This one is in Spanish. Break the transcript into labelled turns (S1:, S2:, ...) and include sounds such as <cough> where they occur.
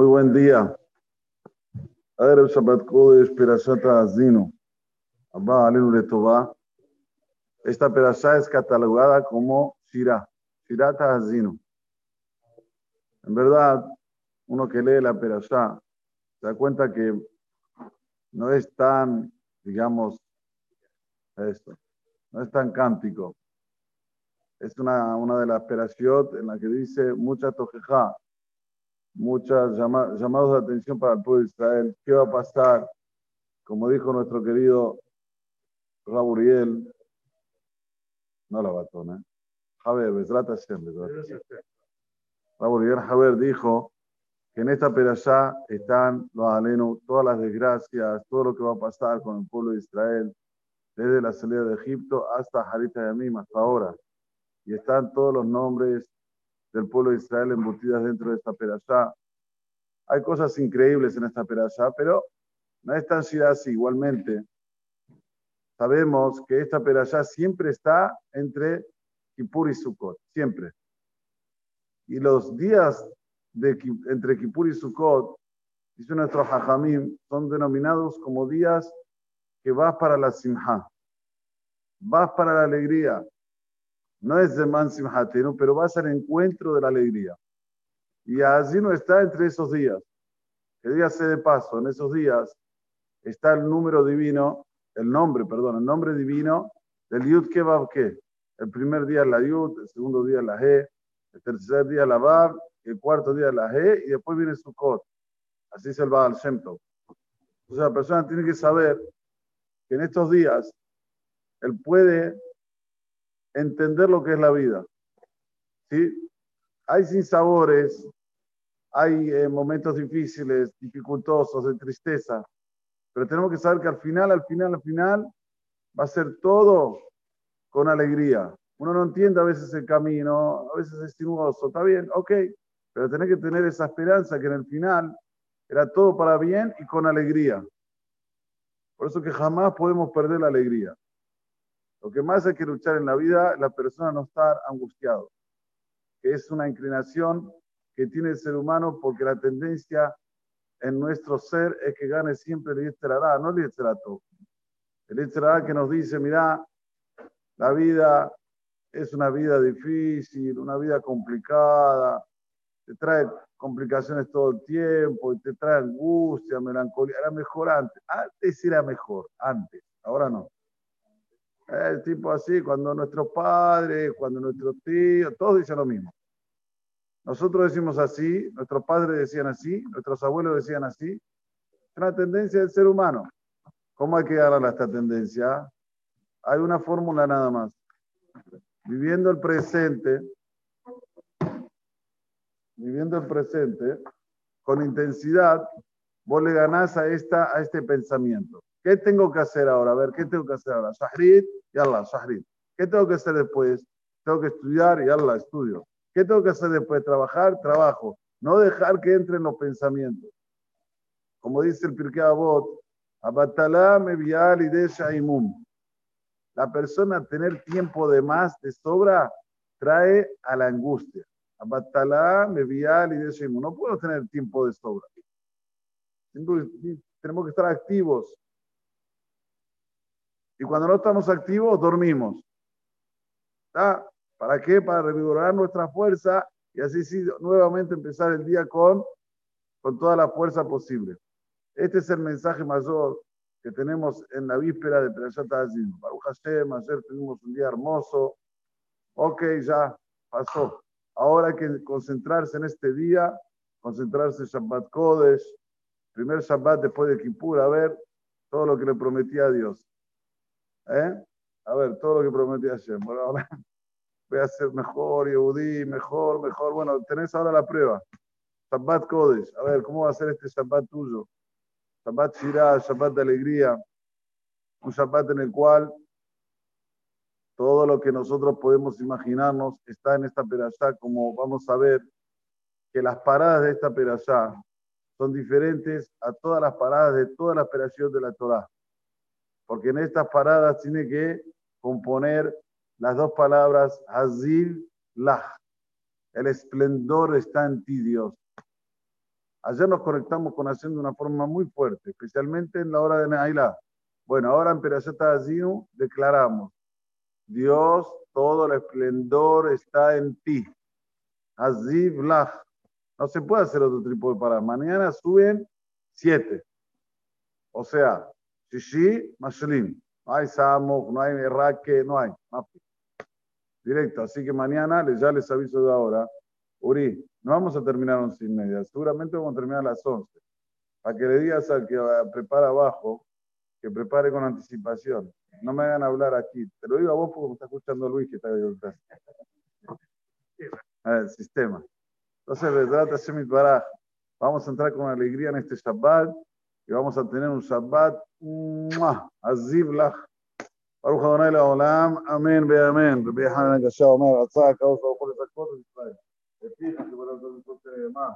S1: Muy buen día. Erev Shabbat Kodesh, Perashat Azinu. Abba Alenu Letová. Esta perashá es catalogada como Shirah, Shirat Azinu. En verdad, uno que lee la perashá se da cuenta que no es tan, digamos, esto, no es tan cántico. Es una, una de las perashiot en la que dice mucha tojeja, muchas llamados de atención para el pueblo de Israel. ¿Qué va a pasar? Como dijo nuestro querido Raburiel, no la batona. Javier, Besrat Hashem, Raburiel Javier dijo que en esta perashá están los alenos, todas las desgracias, todo lo que va a pasar con el pueblo de Israel, desde la salida de Egipto hasta Harita Yamim, hasta ahora. Y están todos los nombres del pueblo de Israel embutidas dentro de esta perashá. Hay cosas increíbles en esta perashá, pero no es tan así. Igualmente, sabemos que esta perashá siempre está entre Kippur y Sukkot, siempre. Y los días entre Kippur y Sukkot, dice nuestro Jajamim, son denominados como días que vas para la simha, vas para la alegría, no es de man simhatenu, pero vas al encuentro de la alegría. Y así no está entre esos días. Que dígase de paso, en esos días está el número divino, el nombre, perdón, el nombre divino del Yud Kebab que. El primer día es la Yud, el segundo día la G, el tercer día la Bab, el cuarto día la G y después viene Sukkot. Así es el Baal Shem Tov. Sea, la persona tiene que saber que en estos días él puede entender lo que es la vida. ¿Sí? Hay sinsabores, hay eh, momentos difíciles, dificultosos, de tristeza, pero tenemos que saber que al final, al final, al final, va a ser todo con alegría. Uno no entiende a veces el camino, a veces es sinuoso, está bien, ok, pero tenés que tener esa esperanza que en el final era todo para bien y con alegría. Por eso que jamás podemos perder la alegría. Lo que más hay que luchar en la vida la persona no estar angustiado, que es una inclinación que tiene el ser humano porque la tendencia en nuestro ser es que gane siempre el Yetzerará, no el Yetzerato. El Yetzerará que nos dice, mira, la vida es una vida difícil, una vida complicada, te trae complicaciones todo el tiempo, te trae angustia, melancolía. Era mejor antes. Antes era mejor, antes, ahora no. El tipo así, cuando nuestros padres, cuando nuestros tíos, todos dicen lo mismo. Nosotros decimos así, nuestros padres decían así, nuestros abuelos decían así. Es una tendencia del ser humano. ¿Cómo hay que ganarla a esta tendencia? Hay una fórmula nada más. Viviendo el presente, viviendo el presente, con intensidad, vos le ganás a, esta, a este pensamiento. ¿Qué tengo que hacer ahora? A ver, ¿qué tengo que hacer ahora? Shahrid, y Allah, Shahrid. ¿Qué tengo que hacer después? Tengo que estudiar y Allah, estudio. ¿Qué tengo que hacer después? Trabajar, trabajo. No dejar que entren los pensamientos. Como dice el Pirkei Avot. La persona tener tiempo de más, de sobra, trae a la angustia. No puedo tener tiempo de sobra. Tenemos que estar activos. Y cuando no estamos activos, dormimos. ¿Para qué? Para revigorar nuestra fuerza y así sí, nuevamente empezar el día con, con toda la fuerza posible. Este es el mensaje mayor que tenemos en la víspera de Perashat Azim. Baruch Hashem, ayer tuvimos un día hermoso. Ok, ya pasó. Ahora hay que concentrarse en este día, concentrarse en Shabbat Kodesh, primer Shabbat después de Kippur, a ver todo lo que le prometía a Dios. ¿Eh? A ver, todo lo que prometí ayer. Bueno, ahora <laughs> voy a ser mejor, Yehudi, mejor, mejor. Bueno, tenés ahora la prueba. Shabbat Kodesh. A ver, ¿cómo va a ser este Shabbat tuyo? Shabbat Shirah, Shabbat de alegría. Un Shabbat en el cual todo lo que nosotros podemos imaginarnos está en esta perashá, como vamos a ver que las paradas de esta perashá son diferentes a todas las paradas de todas las operaciones de la Torah porque en estas paradas tiene que componer las dos palabras Azil Lach. El esplendor está en ti, Dios. Ayer nos conectamos con haciendo de una forma muy fuerte, especialmente en la hora de Nailá. Bueno, ahora en Perashat Azinu declaramos, Dios, todo el esplendor está en ti. Aziv Lach. No se puede hacer otro tipo de paradas. Mañana suben siete. O sea, Shishi, Mashlim. No hay Samok, no hay Raque, no hay. Directo. Así que mañana ya les aviso de ahora. Uri, no vamos a terminar a once y media. Seguramente vamos a terminar a las once. Para que le digas al que prepara abajo, que prepare con anticipación. No me hagan hablar aquí. Te lo digo a vos porque me está escuchando Luis que está ahí detrás. El sistema. Entonces, Vedrat Hashem Baraj. Vamos a entrar con alegría en este Shabbat y vamos a tener un Shabbat Azib Lach. ברוך ה' לעולם, אמן ואמן. רבי חנן הגשה אומר, רצה הקדוש ברוך הוא את ישראל. לפיך שבלב זאת מה?